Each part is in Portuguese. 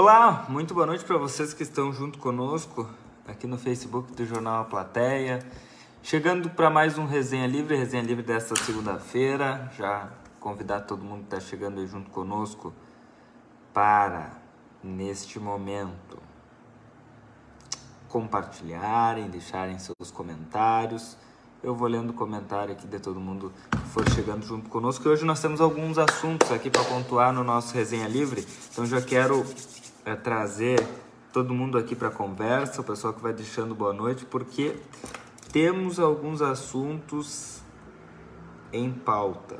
Olá, muito boa noite para vocês que estão junto conosco aqui no Facebook do Jornal A Plateia. Chegando para mais um Resenha Livre, Resenha Livre desta segunda-feira. Já convidar todo mundo que está chegando aí junto conosco para, neste momento, compartilharem, deixarem seus comentários. Eu vou lendo o comentário aqui de todo mundo que for chegando junto conosco. E hoje nós temos alguns assuntos aqui para pontuar no nosso Resenha Livre. Então já quero é, trazer todo mundo aqui para conversa, o pessoal que vai deixando boa noite, porque temos alguns assuntos em pauta.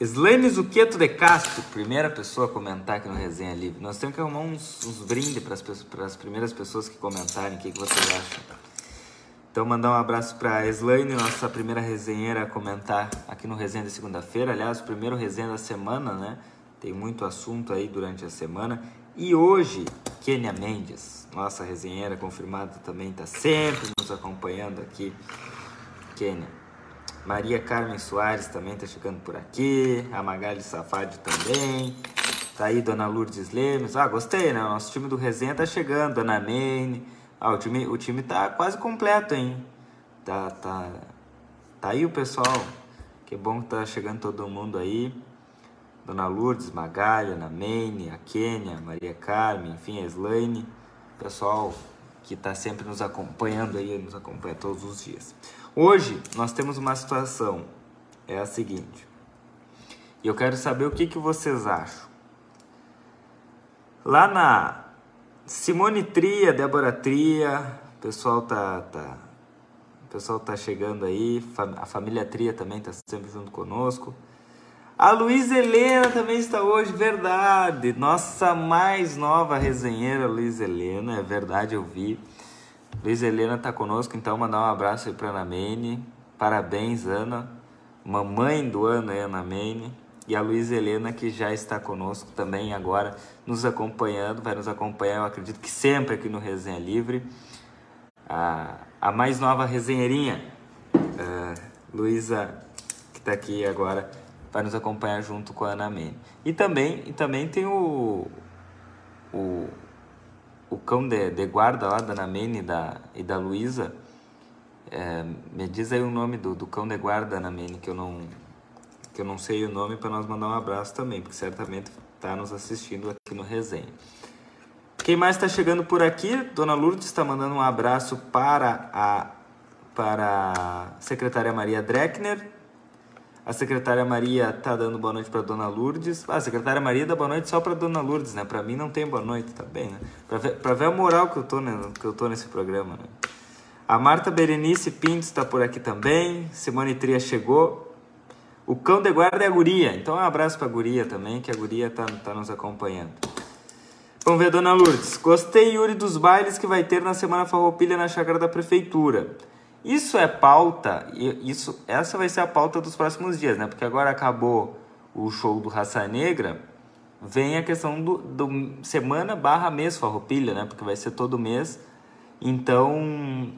Slaine Zucchetto de Castro, primeira pessoa a comentar aqui no Resenha Livre. Nós temos que arrumar uns, uns brindes para as primeiras pessoas que comentarem. O que, que vocês acham? Então, mandar um abraço para a Slaine, nossa primeira resenheira a comentar aqui no Resenha de segunda-feira. Aliás, o primeiro resenha da semana, né? Tem muito assunto aí durante a semana. E hoje, Kênia Mendes, nossa resenheira confirmada também, está sempre nos acompanhando aqui. Kênia. Maria Carmen Soares também está chegando por aqui. A Magali Safadi também. Tá aí Dona Lourdes Lemes. Ah, gostei, né? Nosso time do Resenha tá chegando. Dona Maine. Ah, o time, o time tá quase completo, hein? Tá, tá, tá aí o pessoal. Que bom que tá chegando todo mundo aí. Dona Lourdes, Magali, Ana Maine, a Kênia, Maria Carmen, enfim, a Slaine. Pessoal que está sempre nos acompanhando aí, nos acompanha todos os dias. Hoje nós temos uma situação, é a seguinte, e eu quero saber o que, que vocês acham. Lá na Simone Tria, Débora Tria, o pessoal tá, tá, pessoal tá chegando aí, a família Tria também está sempre junto conosco. A Luísa Helena também está hoje, verdade. Nossa mais nova resenheira, Luísa Helena, é verdade, eu vi. Luiz Helena está conosco, então mandar um abraço aí para Ana Mene. Parabéns, Ana. Mamãe do ano Ana Mene. E a Luiz Helena, que já está conosco também agora, nos acompanhando, vai nos acompanhar, eu acredito que sempre aqui no Resenha Livre. A, a mais nova resenheirinha, uh, Luísa, que está aqui agora, vai nos acompanhar junto com a Ana Mene. E também, e também tem o, o o cão de, de guarda lá da Namene e da, e da Luísa, é, me diz aí o nome do, do cão de guarda da Namene, que eu não, que eu não sei o nome, para nós mandar um abraço também, porque certamente está nos assistindo aqui no resenha. Quem mais está chegando por aqui? Dona Lourdes está mandando um abraço para a, para a secretária Maria Dreckner, a secretária Maria tá dando boa noite para Dona Lourdes. Ah, a secretária Maria dá boa noite só para Dona Lourdes, né? Para mim não tem boa noite, tá bem, né? Para ver, ver a moral que eu tô, né? que eu tô nesse programa, né? A Marta Berenice Pinto está por aqui também. Simone Tria chegou. O cão de guarda é a guria. Então um abraço para a guria também, que a guria tá, tá nos acompanhando. Vamos ver, Dona Lourdes. Gostei, Yuri, dos bailes que vai ter na Semana Farroupilha na chácara da Prefeitura. Isso é pauta, isso, essa vai ser a pauta dos próximos dias, né? Porque agora acabou o show do Raça Negra, vem a questão do, do semana barra mês Farroupilha, né? Porque vai ser todo mês. Então,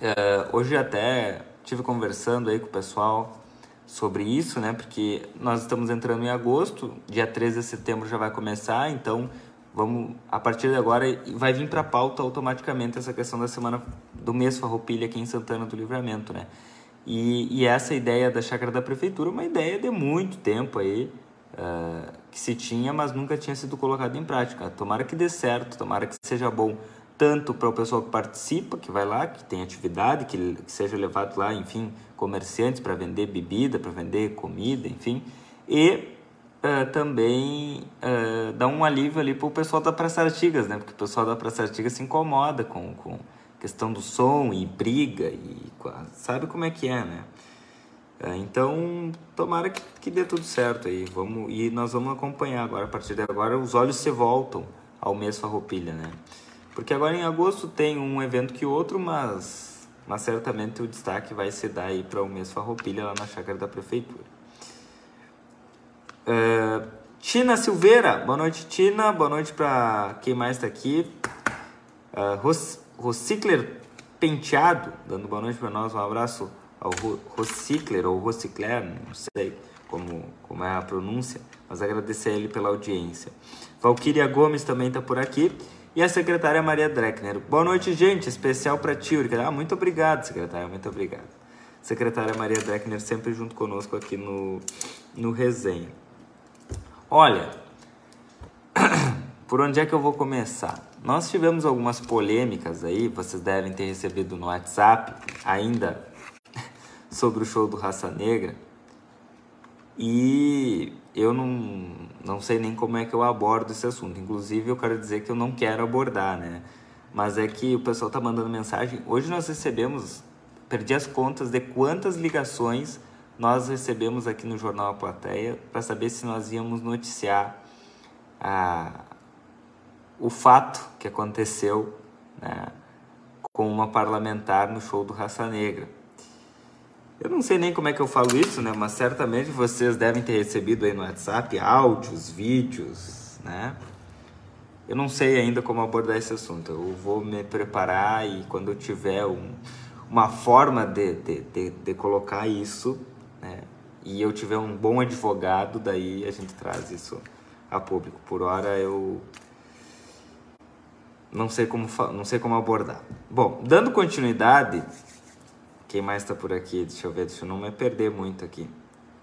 é, hoje até tive conversando aí com o pessoal sobre isso, né? Porque nós estamos entrando em agosto, dia 13 de setembro já vai começar, então vamos a partir de agora vai vir para a pauta automaticamente essa questão da semana do mês Farroupilha aqui em Santana do Livramento, né? E, e essa ideia da chácara da prefeitura, uma ideia de muito tempo aí uh, que se tinha, mas nunca tinha sido colocada em prática. Tomara que dê certo, tomara que seja bom tanto para o pessoal que participa, que vai lá, que tem atividade, que, que seja levado lá, enfim, comerciantes para vender bebida, para vender comida, enfim, e uh, também uh, dá um alívio ali para o pessoal da Praça Artigas, né? Porque o pessoal da Praça Artigas se incomoda com, com questão do som e briga e sabe como é que é, né? Uh, então, tomara que, que dê tudo certo aí. Vamos, e nós vamos acompanhar agora, a partir de agora, os olhos se voltam ao mês Farroupilha, né? Porque agora em agosto tem um evento que outro, mas, mas certamente o destaque vai se dar aí para o mês Farroupilha lá na chácara da prefeitura. Uh, Tina Silveira, boa noite, Tina. Boa noite para quem mais está aqui. Uh, Ros, Rocicler Penteado, dando boa noite para nós. Um abraço ao Rocicler ou Rocicler, não sei como, como é a pronúncia, mas agradecer a ele pela audiência. Valquíria Gomes também está por aqui. E a secretária Maria Dreckner. Boa noite, gente. Especial para ti, Ah, muito obrigado, secretária. Muito obrigado. Secretária Maria Dreckner sempre junto conosco aqui no, no resenha. Olha, por onde é que eu vou começar? Nós tivemos algumas polêmicas aí, vocês devem ter recebido no WhatsApp ainda sobre o show do Raça Negra. E eu não, não sei nem como é que eu abordo esse assunto. Inclusive, eu quero dizer que eu não quero abordar, né? Mas é que o pessoal tá mandando mensagem. Hoje nós recebemos, perdi as contas de quantas ligações nós recebemos aqui no Jornal A Plateia para saber se nós íamos noticiar a, o fato que aconteceu né, com uma parlamentar no show do Raça Negra. Eu não sei nem como é que eu falo isso, né? Mas certamente vocês devem ter recebido aí no WhatsApp áudios, vídeos, né? Eu não sei ainda como abordar esse assunto. Eu vou me preparar e quando eu tiver um, uma forma de, de, de, de, colocar isso, né? E eu tiver um bom advogado, daí a gente traz isso a público. Por hora eu não sei como não sei como abordar. Bom, dando continuidade, quem mais está por aqui? Deixa eu ver, deixa eu não me perder muito aqui.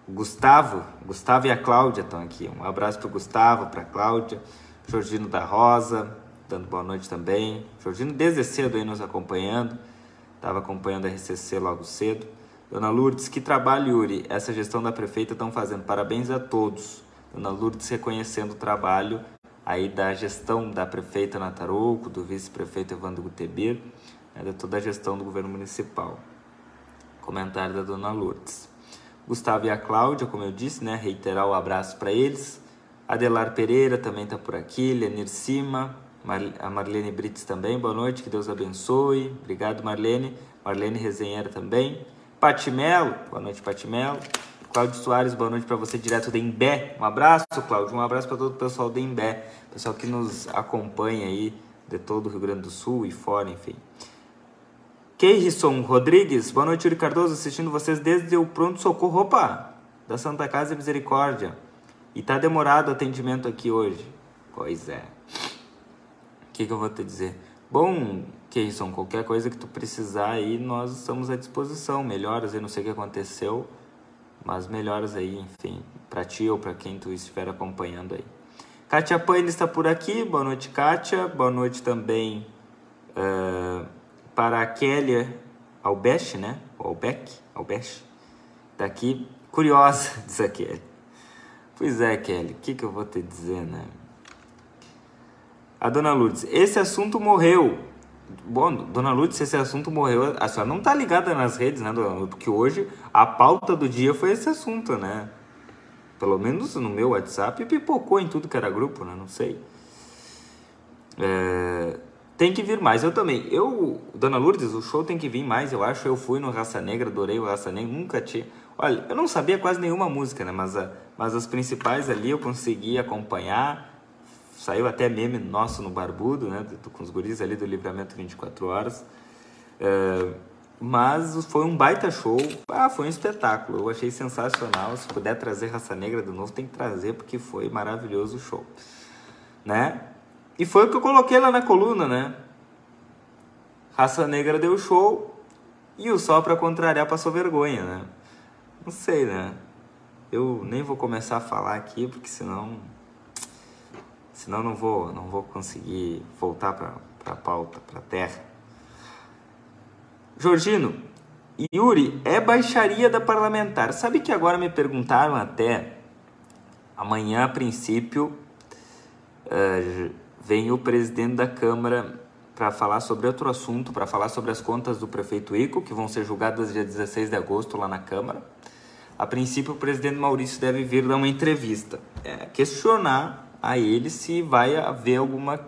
O Gustavo, Gustavo e a Cláudia estão aqui. Um abraço para Gustavo, para Cláudia. Jorgino da Rosa, dando boa noite também. Jorgino desde cedo aí nos acompanhando. Estava acompanhando a RCC logo cedo. Dona Lourdes, que trabalho, Yuri, essa gestão da prefeita estão fazendo. Parabéns a todos. Dona Lourdes reconhecendo o trabalho aí da gestão da prefeita Natarouco, do vice-prefeito Evandro Gutebir, né, de toda a gestão do governo municipal. Comentário da dona Lourdes. Gustavo e a Cláudia, como eu disse, né? Reiterar o abraço para eles. Adelar Pereira também está por aqui. Lenir Cima. Mar... A Marlene Brits também. Boa noite, que Deus abençoe. Obrigado, Marlene. Marlene Resenheira também. Patimelo. Boa noite, Patimelo. Cláudio Soares, boa noite para você direto de Imbé. Um abraço, Cláudio. Um abraço para todo o pessoal de Imbé. Pessoal que nos acompanha aí de todo o Rio Grande do Sul e fora, enfim. Keirson Rodrigues, boa noite, Yuri Cardoso, assistindo vocês desde o pronto-socorro, opa, da Santa Casa Misericórdia. E tá demorado o atendimento aqui hoje. Pois é. O que, que eu vou te dizer? Bom, Keirson, qualquer coisa que tu precisar aí, nós estamos à disposição. Melhoras, eu não sei o que aconteceu, mas melhoras aí, enfim, para ti ou para quem tu estiver acompanhando aí. Kátia Paine está por aqui, boa noite, Kátia. Boa noite também. Uh para a Kélia Albesch, né? Albeck, Albeck, daqui, curiosa, diz a Kelly. Pois é, Kelly, o que, que eu vou te dizer, né? A dona Lourdes, esse assunto morreu. Bom, dona Lourdes, esse assunto morreu. A senhora não tá ligada nas redes, né, dona Lourdes? Porque hoje a pauta do dia foi esse assunto, né? Pelo menos no meu WhatsApp pipocou em tudo que era grupo, né? Não sei. É, tem que vir mais. Eu também. Eu, Dona Lourdes, o show tem que vir mais, eu acho. Eu fui no Raça Negra, adorei o Raça Negra, nunca tinha. Olha, eu não sabia quase nenhuma música, né? Mas, a, mas as principais ali eu consegui acompanhar. Saiu até meme nosso no Barbudo, né? Com os guris ali do Livramento 24 Horas. É, mas foi um baita show. Ah, foi um espetáculo. Eu achei sensacional. Se puder trazer Raça Negra de novo, tem que trazer, porque foi maravilhoso o show. Né? E foi o que eu coloquei lá na coluna, né? Raça Negra deu show e o Sol para contrariar passou vergonha, né? Não sei, né? Eu nem vou começar a falar aqui porque senão senão não vou não vou conseguir voltar para para pauta, para terra. Jorgino, Yuri, é baixaria da parlamentar. Sabe que agora me perguntaram até amanhã a princípio uh, vem o presidente da Câmara para falar sobre outro assunto, para falar sobre as contas do prefeito Ico, que vão ser julgadas dia 16 de agosto lá na Câmara. A princípio, o presidente Maurício deve vir dar uma entrevista, é, questionar a ele se vai haver alguma,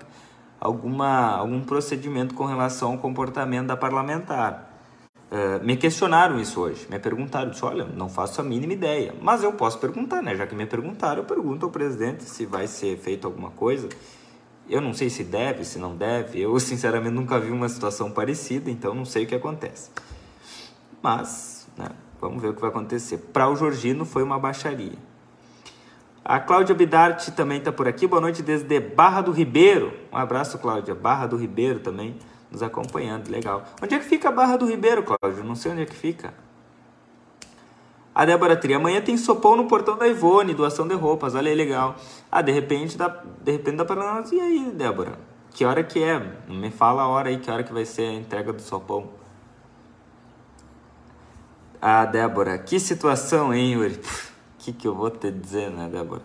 alguma, algum procedimento com relação ao comportamento da parlamentar. Uh, me questionaram isso hoje, me perguntaram, disse, olha, não faço a mínima ideia, mas eu posso perguntar, né? Já que me perguntaram, eu pergunto ao presidente se vai ser feito alguma coisa. Eu não sei se deve, se não deve. Eu, sinceramente, nunca vi uma situação parecida, então não sei o que acontece. Mas, né, Vamos ver o que vai acontecer. Para o Georgino foi uma baixaria. A Cláudia Bidarte também está por aqui. Boa noite desde Barra do Ribeiro. Um abraço, Cláudia. Barra do Ribeiro também nos acompanhando. Legal. Onde é que fica a Barra do Ribeiro, Cláudio? Não sei onde é que fica. A Débora Tri, amanhã tem sopão no portão da Ivone, doação de roupas, olha aí, legal. Ah, de repente dá, de repente dá para nós. E aí, Débora? Que hora que é? Me fala a hora aí, que hora que vai ser a entrega do sopão. Ah, Débora, que situação, hein, Yuri? Que, que eu vou te dizer, né, Débora?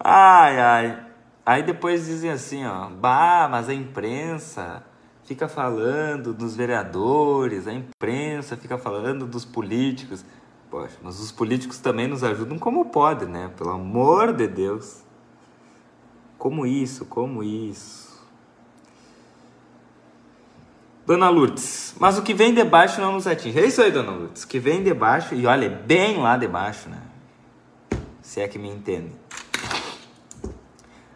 Ai, ai. Aí depois dizem assim, ó, bah, mas a imprensa fica falando dos vereadores, a imprensa fica falando dos políticos. Poxa, mas os políticos também nos ajudam como pode, né? Pelo amor de Deus. Como isso, como isso. Dona Lourdes, mas o que vem de baixo não nos atinge. É isso aí, Dona Lourdes. O que vem de baixo, e olha, bem lá de baixo, né? Se é que me entende.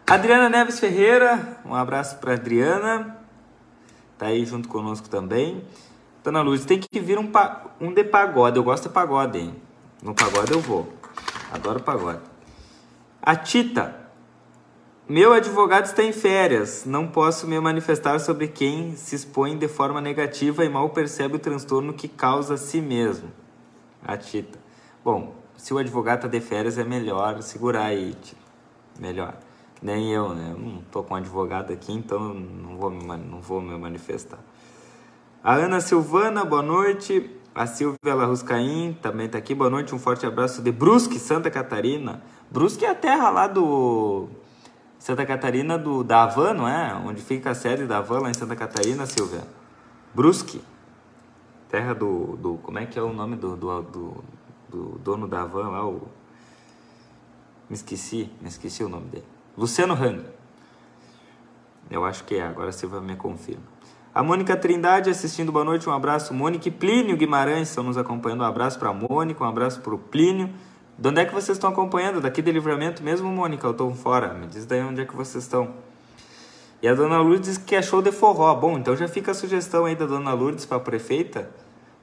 Adriana Neves Ferreira, um abraço para Adriana. Tá aí junto conosco também. Dona Luz, tem que vir um, um de pagode. Eu gosto de pagode, hein? No pagode eu vou. Adoro pagode. A Tita. Meu advogado está em férias. Não posso me manifestar sobre quem se expõe de forma negativa e mal percebe o transtorno que causa a si mesmo. A Tita. Bom, se o advogado está de férias, é melhor segurar aí, Tita. Melhor. Nem eu, né? Eu não tô com um advogado aqui, então não vou me, não vou me manifestar. A Ana Silvana, boa noite. A Silvia Larruscaim também está aqui. Boa noite, um forte abraço de Brusque, Santa Catarina. Brusque é a terra lá do Santa Catarina do da Havan, não é? Onde fica a sede da Havan lá em Santa Catarina, Silvia. Brusque. Terra do, do como é que é o nome do, do, do, do dono da Havan lá, o me esqueci, me esqueci o nome dele. Luciano Hang. Eu acho que é, agora a Silvia me confirma. A Mônica Trindade assistindo, boa noite, um abraço. Mônica e Plínio Guimarães estão nos acompanhando. Um abraço para Mônica, um abraço para o Plínio. De onde é que vocês estão acompanhando? Daqui de livramento mesmo, Mônica? Eu estou fora. Me diz daí onde é que vocês estão. E a dona Lourdes diz que é show de forró. Bom, então já fica a sugestão aí da dona Lourdes para a prefeita,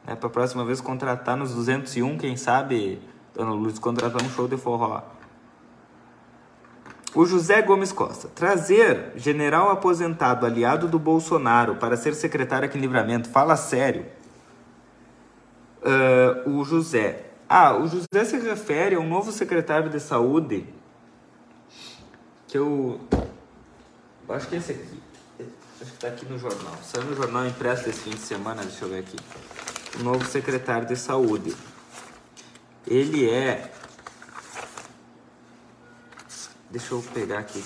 né, para a próxima vez contratar nos 201, quem sabe, dona Lourdes, contratar um show de forró. O José Gomes Costa. Trazer general aposentado aliado do Bolsonaro para ser secretário aqui em Livramento. Fala sério. Uh, o José. Ah, o José se refere a um novo secretário de saúde. Que eu. Acho que é esse aqui. Acho que está aqui no jornal. Saiu no jornal impresso esse fim de semana, deixa eu ver aqui. O novo secretário de saúde. Ele é Deixa eu pegar aqui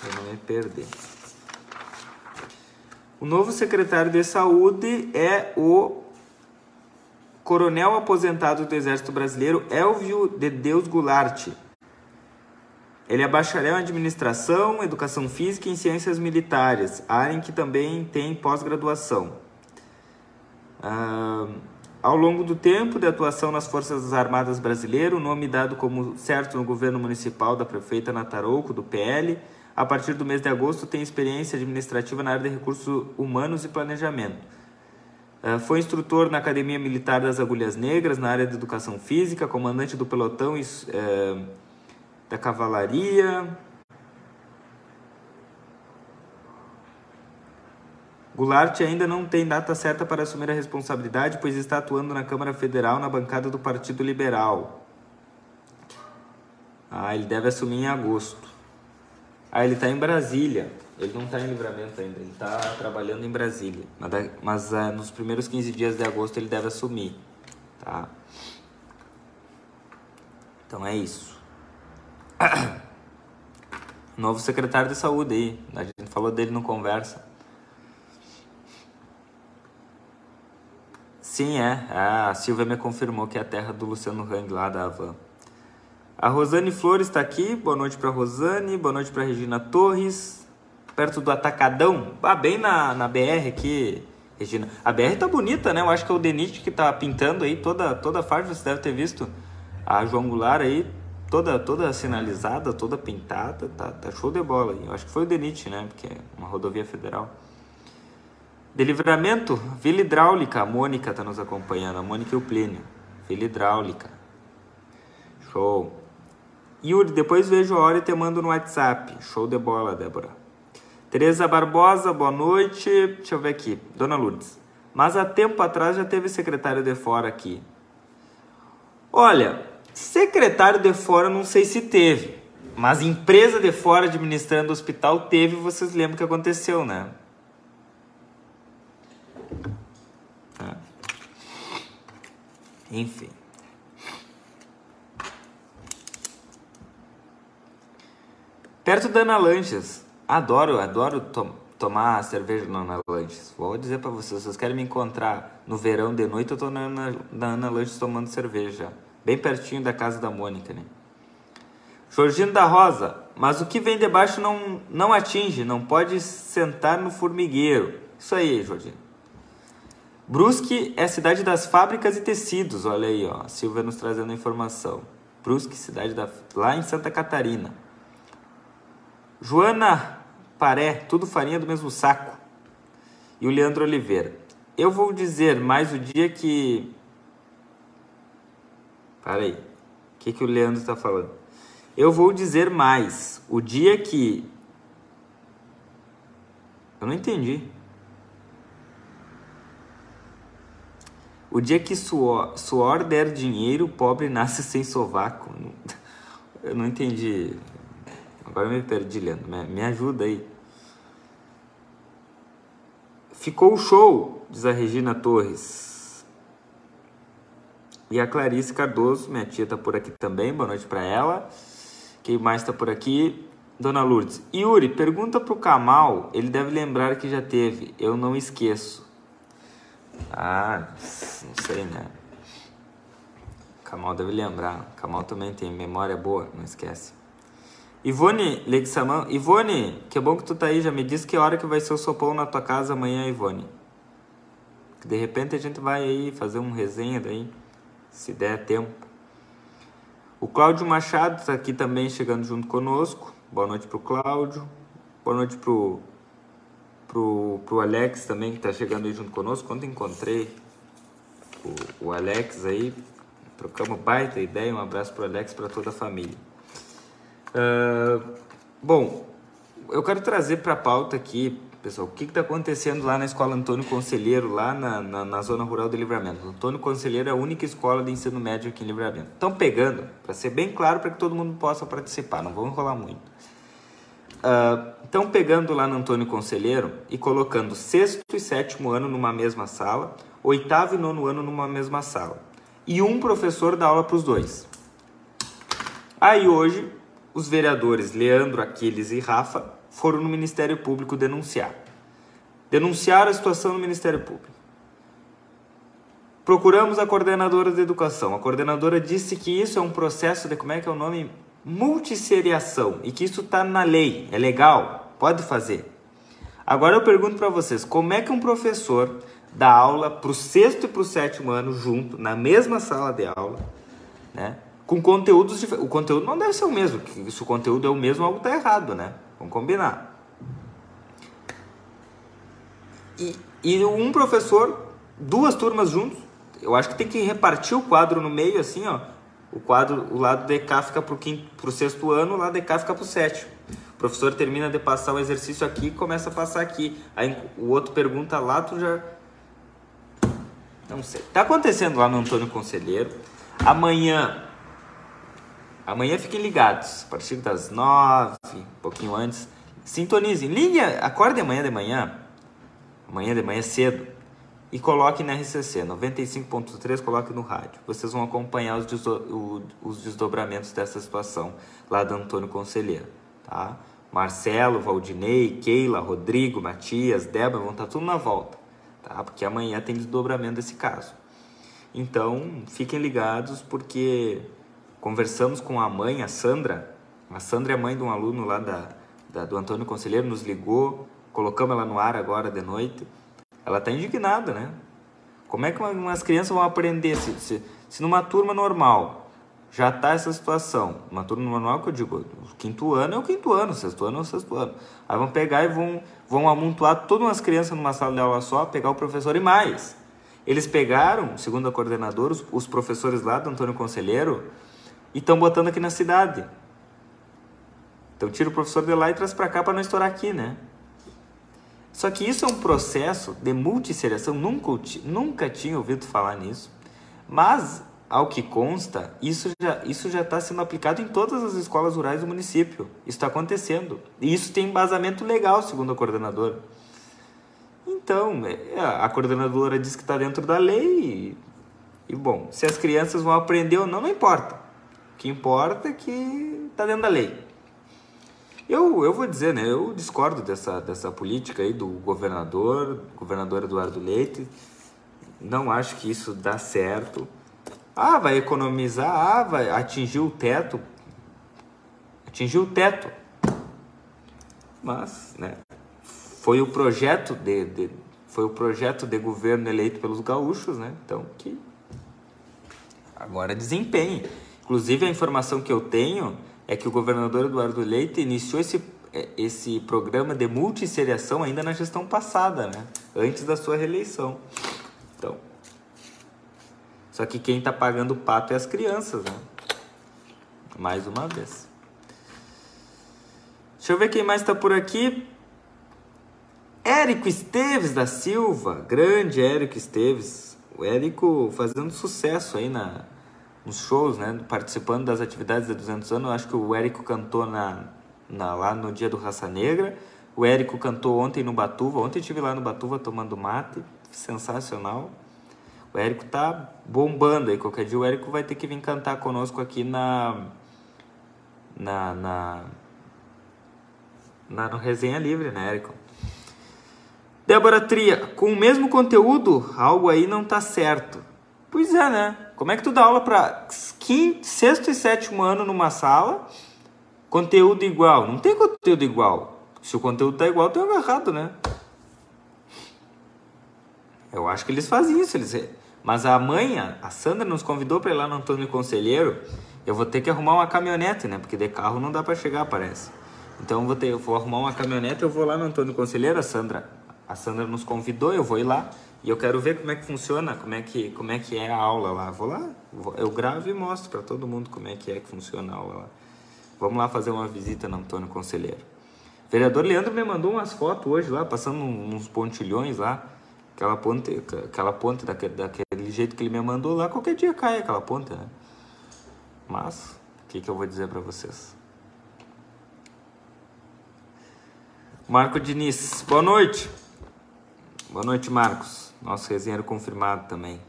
para não me perder. O novo secretário de Saúde é o coronel aposentado do Exército Brasileiro Elvio de Deus Goulart. Ele é bacharel em Administração, Educação Física e em Ciências Militares, área em que também tem pós-graduação. Ah, ao longo do tempo de atuação nas Forças Armadas Brasileiras, o nome dado como certo no governo municipal da prefeita Natarouco, do PL, a partir do mês de agosto tem experiência administrativa na área de recursos humanos e planejamento. Eh, foi instrutor na Academia Militar das Agulhas Negras, na área de educação física, comandante do pelotão eh, da cavalaria, Goulart ainda não tem data certa para assumir a responsabilidade, pois está atuando na Câmara Federal na bancada do Partido Liberal. Ah, ele deve assumir em agosto. Ah, ele está em Brasília. Ele não está em livramento ainda, ele está trabalhando em Brasília. Mas, mas ah, nos primeiros 15 dias de agosto ele deve assumir. Tá? Então é isso. Novo secretário de saúde aí. A gente falou dele no Conversa. Sim, é. A Silvia me confirmou que é a terra do Luciano Hang, lá da Havan. A Rosane Flores está aqui. Boa noite para Rosane. Boa noite para Regina Torres. Perto do Atacadão. Ah, bem na, na BR aqui, Regina. A BR tá bonita, né? Eu acho que é o Denit que tá pintando aí toda, toda a faixa. Você deve ter visto a João Goulart aí, toda, toda sinalizada, toda pintada. Tá, tá show de bola. Eu acho que foi o Denit, né? Porque é uma rodovia federal. De Livramento, Vila Hidráulica, a Mônica está nos acompanhando, a Mônica e o Plínio. Vila Hidráulica. Show. Yuri, depois vejo a hora e te mando no WhatsApp. Show de bola, Débora. Tereza Barbosa, boa noite. Deixa eu ver aqui. Dona Lourdes. Mas há tempo atrás já teve secretário de fora aqui. Olha, secretário de fora não sei se teve. Mas empresa de fora administrando o hospital teve, vocês lembram que aconteceu, né? Enfim. Perto da Ana Lanches. Adoro, adoro to tomar cerveja na Ana Lanches. Vou dizer para vocês, vocês querem me encontrar no verão de noite, eu tô na Ana, na Ana Lanches tomando cerveja. Bem pertinho da casa da Mônica, né? Jorginho da Rosa, mas o que vem debaixo não, não atinge, não pode sentar no formigueiro. Isso aí, Jorginho. Brusque é cidade das fábricas e tecidos, olha aí, ó. A Silvia nos trazendo a informação. Brusque, cidade da, lá em Santa Catarina. Joana Paré, tudo farinha do mesmo saco. E o Leandro Oliveira. Eu vou dizer mais o dia que. Para aí. O que, que o Leandro está falando? Eu vou dizer mais. O dia que. Eu não entendi. O dia que suor, suor der dinheiro, o pobre nasce sem sovaco. Eu não entendi. Agora eu me perdi, Leandro. Me, me ajuda aí. Ficou show, diz a Regina Torres. E a Clarice Cardoso, minha tia tá por aqui também. Boa noite para ela. Quem mais tá por aqui? Dona Lourdes. Yuri, pergunta pro Kamal, ele deve lembrar que já teve. Eu não esqueço. Ah, não sei, né? Kamal deve lembrar. Kamal também tem memória boa, não esquece. Ivone Lexaman. Ivone, que bom que tu tá aí. Já me diz que hora que vai ser o sopão na tua casa amanhã, Ivone. De repente a gente vai aí fazer um resenha daí, se der tempo. O Cláudio Machado está aqui também chegando junto conosco. Boa noite pro Cláudio. Boa noite pro, pro, pro Alex também, que está chegando aí junto conosco. Quando encontrei o, o Alex aí, trocamos baita ideia. Um abraço pro Alex, para toda a família. Uh, bom, eu quero trazer para a pauta aqui, pessoal, o que está acontecendo lá na Escola Antônio Conselheiro, lá na, na, na, Zona Rural do Livramento. Antônio Conselheiro é a única escola de ensino médio aqui em Livramento. Estão pegando, para ser bem claro, para que todo mundo possa participar, não vamos enrolar muito. Estão uh, pegando lá no Antônio Conselheiro e colocando sexto e sétimo ano numa mesma sala, oitavo e nono ano numa mesma sala. E um professor dá aula para os dois. Aí hoje os vereadores Leandro, Aquiles e Rafa foram no Ministério Público denunciar. Denunciaram a situação no Ministério Público. Procuramos a coordenadora de educação. A coordenadora disse que isso é um processo de, como é que é o nome? Multisseriação. E que isso está na lei. É legal. Pode fazer. Agora eu pergunto para vocês, como é que um professor dá aula para o sexto e para o sétimo ano junto, na mesma sala de aula, né? com conteúdos diferentes. O conteúdo não deve ser o mesmo. Se o conteúdo é o mesmo, algo está errado, né? Vamos combinar. E, e um professor, duas turmas juntos, eu acho que tem que repartir o quadro no meio, assim, ó. O quadro, o lado de fica para o sexto ano, o lado de fica para o sétimo. O professor termina de passar o exercício aqui e começa a passar aqui. Aí o outro pergunta lá, tu já. Não sei. Tá acontecendo lá no Antônio Conselheiro. Amanhã Amanhã fiquem ligados, a partir das nove, um pouquinho antes. Sintonizem, ligue, acorde amanhã de manhã, amanhã de manhã cedo, e coloque na RCC 95.3, coloque no rádio. Vocês vão acompanhar os, desdo os desdobramentos dessa situação lá do Antônio Conselheiro, tá? Marcelo, Valdinei, Keila, Rodrigo, Matias, Débora vão estar tudo na volta, tá? Porque amanhã tem desdobramento desse caso. Então, fiquem ligados porque Conversamos com a mãe, a Sandra. A Sandra é mãe de um aluno lá da, da do Antônio Conselheiro, nos ligou, colocamos ela no ar agora de noite. Ela está indignada, né? Como é que umas crianças vão aprender se, se, se numa turma normal já está essa situação? Uma turma normal que eu digo, o quinto ano é o quinto ano, o sexto ano é o sexto ano. Aí vão pegar e vão, vão amontoar todas as crianças numa sala de aula só, pegar o professor e mais. Eles pegaram, segundo a coordenadora, os, os professores lá do Antônio Conselheiro e estão botando aqui na cidade. Então tira o professor de lá e traz para cá para não estourar aqui, né? Só que isso é um processo de multisseriação, nunca, nunca tinha ouvido falar nisso, mas ao que consta, isso já isso já está sendo aplicado em todas as escolas rurais do município. Isso está acontecendo. E isso tem embasamento legal, segundo a coordenadora. Então, é, a coordenadora diz que está dentro da lei e, e, bom, se as crianças vão aprender ou não, não importa. O que importa é que está dentro da lei. Eu, eu vou dizer, né, eu discordo dessa, dessa política aí do governador, governador Eduardo Leite. Não acho que isso dá certo. Ah, vai economizar, ah, vai atingir o teto. Atingiu o teto. Mas, né, foi o projeto de, de, foi o projeto de governo eleito pelos gaúchos, né? Então, que agora desempenhe. Inclusive, a informação que eu tenho é que o governador Eduardo Leite iniciou esse, é, esse programa de multisseriação ainda na gestão passada, né? Antes da sua reeleição. Então, só que quem está pagando o pato é as crianças, né? Mais uma vez. Deixa eu ver quem mais está por aqui. Érico Esteves da Silva, grande Érico Esteves. O Érico fazendo sucesso aí na, nos shows, né? Participando das atividades de 200 anos. Eu acho que o Érico cantou na, na, lá no dia do Raça Negra. O Érico cantou ontem no Batuva. Ontem estive lá no Batuva tomando mate. Sensacional. O Érico tá bombando aí. Qualquer dia o Érico vai ter que vir cantar conosco aqui na. Na. na, na no Resenha Livre, né, Érico? Débora Tria, com o mesmo conteúdo, algo aí não tá certo. Pois é, né? Como é que tu dá aula para sexto e sétimo ano numa sala, conteúdo igual? Não tem conteúdo igual. Se o conteúdo tá igual, tem algo errado, né? Eu acho que eles fazem isso. Eles... Mas a mãe, a Sandra, nos convidou para ir lá no Antônio Conselheiro. Eu vou ter que arrumar uma caminhonete, né? Porque de carro não dá para chegar, parece. Então eu vou, ter, eu vou arrumar uma caminhonete, eu vou lá no Antônio Conselheiro, a Sandra. A Sandra nos convidou, eu vou ir lá e eu quero ver como é que funciona, como é que, como é, que é a aula lá. Vou lá, eu gravo e mostro para todo mundo como é que é que funciona a aula lá. Vamos lá fazer uma visita no Antônio Conselheiro. O vereador Leandro me mandou umas fotos hoje lá, passando uns pontilhões lá. Aquela ponte, aquela ponte daquele, daquele jeito que ele me mandou lá, qualquer dia cai aquela ponte, né? Mas, o que, que eu vou dizer para vocês? Marco Diniz, boa noite. Boa noite, Marcos. Nosso resenheiro confirmado também.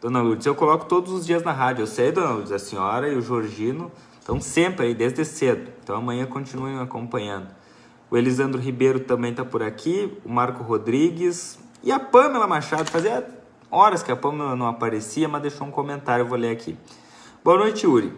Dona Lourdes, eu coloco todos os dias na rádio. Eu sei, Dona Lourdes, a senhora e o Georgino estão sempre aí, desde cedo. Então amanhã continuem acompanhando. O Elisandro Ribeiro também está por aqui. O Marco Rodrigues. E a Pamela Machado, fazia horas que a Pamela não aparecia, mas deixou um comentário, eu vou ler aqui. Boa noite, Uri.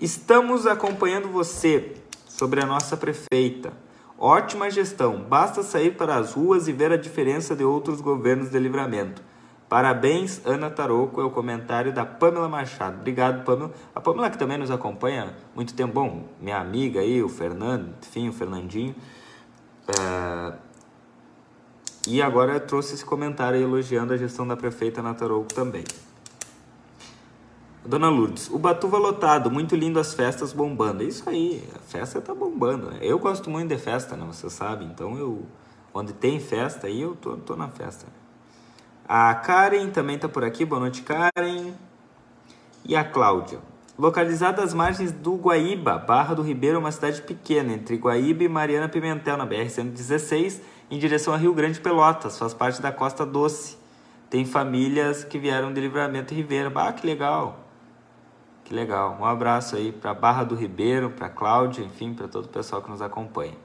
Estamos acompanhando você sobre a nossa prefeita. Ótima gestão, basta sair para as ruas e ver a diferença de outros governos de livramento. Parabéns, Ana Taroco, é o comentário da Pamela Machado. Obrigado, Pamela. A Pamela que também nos acompanha muito tempo. Bom, minha amiga aí, o Fernando, enfim, o Fernandinho. É, e agora trouxe esse comentário elogiando a gestão da prefeita Natarouco também. Dona Lourdes, o Batuva lotado, muito lindo as festas bombando. É isso aí, a festa tá bombando. Né? Eu gosto muito de festa, né? Você sabe. Então eu, onde tem festa, aí eu tô, tô na festa. A Karen também tá por aqui. Boa noite, Karen. E a Cláudia. Localizada às margens do Guaíba, Barra do Ribeiro, uma cidade pequena, entre Guaíba e Mariana Pimentel, na BR-116 em direção a Rio Grande Pelotas, faz parte da Costa Doce. Tem famílias que vieram de Livramento e Ribeira. Ah, que legal! Legal. Um abraço aí para Barra do Ribeiro, para Cláudia, enfim, para todo o pessoal que nos acompanha.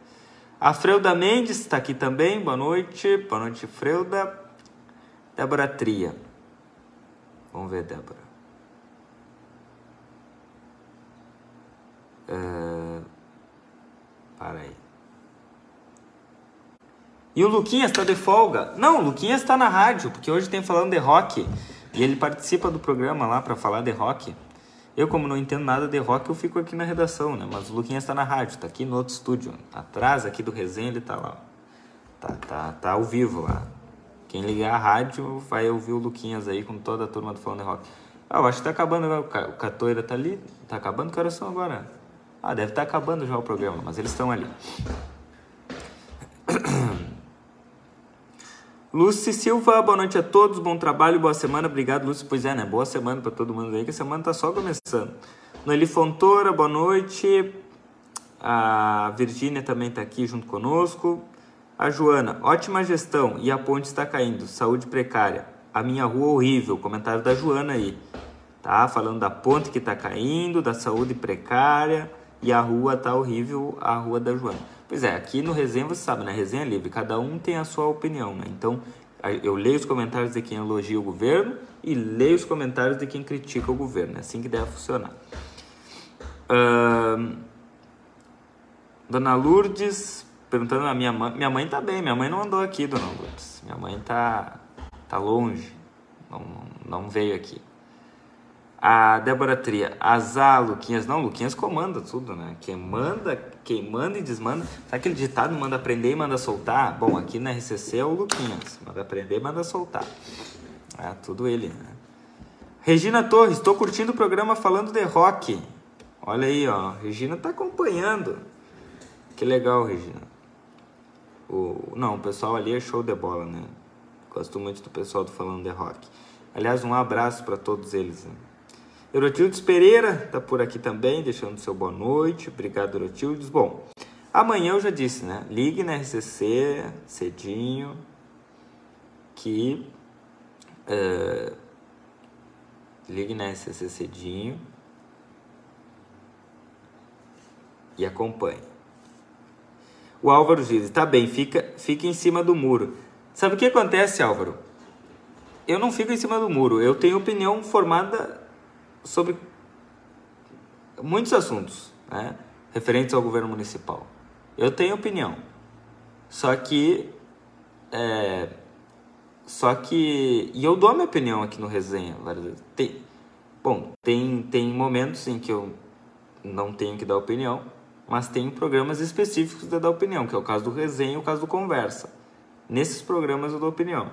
A Freuda Mendes está aqui também. Boa noite. Boa noite, Freuda. Débora Tria. Vamos ver, Débora. Uh... Para aí. E o Luquinhas está de folga? Não, o Luquinhas está na rádio, porque hoje tem falando de rock. E ele participa do programa lá para falar de rock. Eu, como não entendo nada de rock, eu fico aqui na redação, né? Mas o Luquinhas está na rádio, está aqui no outro estúdio. Atrás aqui do resenha ele está lá. Tá, tá, tá ao vivo lá. Quem ligar a rádio vai ouvir o Luquinhas aí com toda a turma do Falando Rock. Ah, eu acho que tá acabando agora. O Catoira tá ali. Tá acabando? Que horas são agora? Ah, deve estar tá acabando já o programa, mas eles estão ali. Lúcia Silva, boa noite a todos, bom trabalho, boa semana, obrigado Lúcia. Pois é, né? Boa semana para todo mundo aí, que a semana tá só começando. Noeli Fontoura, boa noite. A Virgínia também tá aqui junto conosco. A Joana, ótima gestão e a ponte está caindo, saúde precária. A minha rua horrível, comentário da Joana aí. Tá falando da ponte que está caindo, da saúde precária e a rua tá horrível, a rua da Joana. Pois é, aqui no Resenha você sabe, né? Resenha livre, cada um tem a sua opinião, né? Então, eu leio os comentários de quem elogia o governo e leio os comentários de quem critica o governo. É assim que deve funcionar. Dona Lourdes perguntando a minha mãe. Minha mãe tá bem, minha mãe não andou aqui, Dona Lourdes. Minha mãe tá, tá longe, não, não veio aqui. A Débora Tria, azar, Luquinhas. Não, Luquinhas comanda tudo, né? Quem manda, quem manda e desmanda. Sabe aquele ditado, manda aprender e manda soltar? Bom, aqui na RCC é o Luquinhas. Manda aprender e manda soltar. É, tudo ele, né? Regina Torres, estou curtindo o programa falando de rock. Olha aí, ó. Regina tá acompanhando. Que legal, Regina. O, não, o pessoal ali é show de bola, né? Gosto muito do pessoal do Falando de Rock. Aliás, um abraço para todos eles. Né? Eurotildes Pereira está por aqui também, deixando seu boa noite. Obrigado, Eurotildes. Bom, amanhã eu já disse, né? Ligue na RCC cedinho que. Uh, ligue na RCC cedinho e acompanhe. O Álvaro diz: tá bem, fica, fica em cima do muro. Sabe o que acontece, Álvaro? Eu não fico em cima do muro, eu tenho opinião formada sobre muitos assuntos né, referentes ao governo municipal. Eu tenho opinião, só que é, só que e eu dou a minha opinião aqui no resenha. Tem, bom, tem tem momentos em que eu não tenho que dar opinião, mas tem programas específicos de dar opinião, que é o caso do resenha e o caso do conversa. Nesses programas eu dou opinião.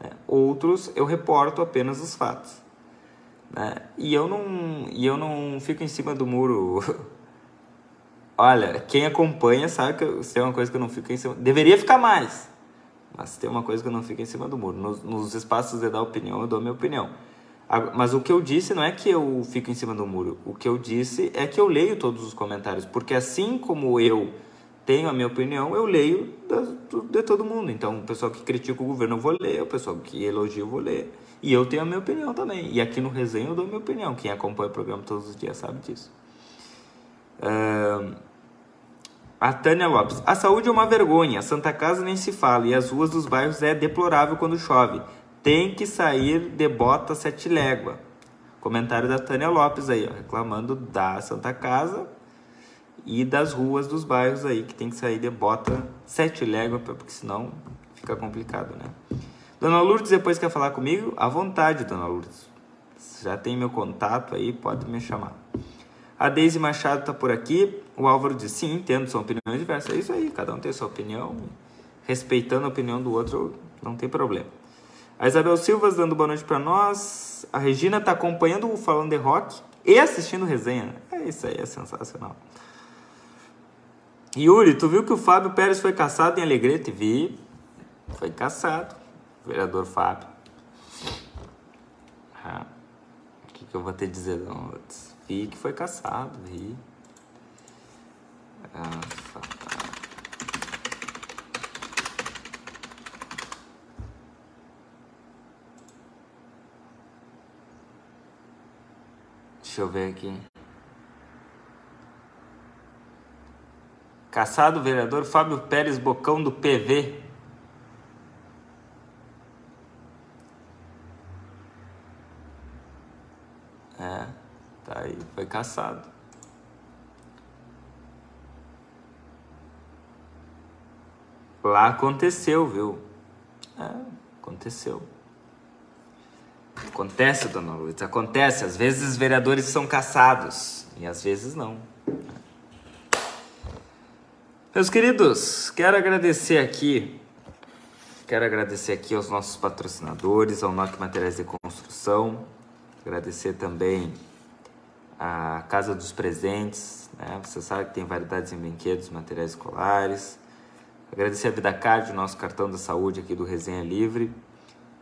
Né? Outros eu reporto apenas os fatos. Né? E eu não e eu não fico em cima do muro. Olha, quem acompanha sabe que se tem uma coisa que eu não fico em cima, deveria ficar mais. Mas tem uma coisa que eu não fico em cima do muro. Nos, nos espaços de dar opinião, eu dou minha opinião. Mas o que eu disse não é que eu fico em cima do muro. O que eu disse é que eu leio todos os comentários, porque assim como eu tenho a minha opinião, eu leio de todo mundo. Então, o pessoal que critica o governo eu vou ler, o pessoal que elogia eu vou ler. E eu tenho a minha opinião também. E aqui no resenha eu dou a minha opinião. Quem acompanha o programa todos os dias sabe disso. A Tânia Lopes. A saúde é uma vergonha. Santa Casa nem se fala. E as ruas dos bairros é deplorável quando chove. Tem que sair de bota sete légua. Comentário da Tânia Lopes aí, ó, reclamando da Santa Casa e das ruas dos bairros aí, que tem que sair de bota sete légua, porque senão fica complicado, né? Dona Lourdes depois quer falar comigo? À vontade, Dona Lourdes. Já tem meu contato aí, pode me chamar. A Deise Machado está por aqui. O Álvaro diz: sim, entendo, são opiniões diversas. É isso aí, cada um tem sua opinião. Respeitando a opinião do outro, não tem problema. A Isabel Silva dando boa noite para nós. A Regina está acompanhando o Falando de Rock e assistindo resenha. É isso aí, é sensacional. Yuri, tu viu que o Fábio Pérez foi caçado em Alegrete? Vi. Foi caçado vereador Fábio. Ah, o que, que eu vou te dizer? Não? Vi que foi caçado, vi. Ah, Deixa eu ver aqui. Caçado vereador Fábio Pérez Bocão do PV. É, tá aí, foi caçado. Lá aconteceu, viu? É, aconteceu. Acontece, dona Luiz, acontece. Às vezes os vereadores são caçados e às vezes não. Meus queridos, quero agradecer aqui Quero agradecer aqui aos nossos patrocinadores, ao NOC Materiais de Construção, agradecer também a Casa dos Presentes, né? Você sabe que tem variedades em brinquedos, materiais escolares. Agradecer a Vida Card, nosso cartão da saúde aqui do Resenha Livre.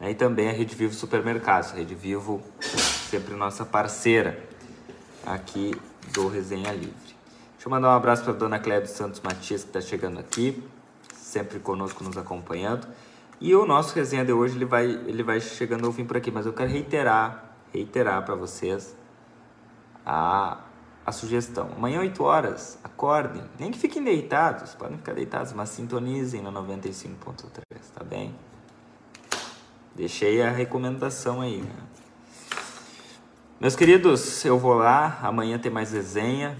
Né? E também a Rede Vivo Supermercados. Rede Vivo, sempre nossa parceira aqui do Resenha Livre. Deixa eu mandar um abraço para a dona Cléia dos Santos Matias, que está chegando aqui, sempre conosco, nos acompanhando. E o nosso resenha de hoje ele vai, ele vai chegando ao fim por aqui, mas eu quero reiterar, reiterar para vocês a, a sugestão. Amanhã 8 horas, acordem, nem que fiquem deitados, podem ficar deitados, mas sintonizem no 95.3, tá bem? Deixei a recomendação aí, né? Meus queridos, eu vou lá, amanhã tem mais resenha.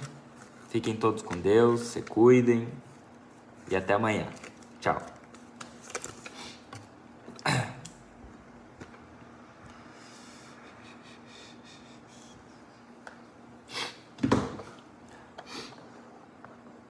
Fiquem todos com Deus, se cuidem e até amanhã. Tchau.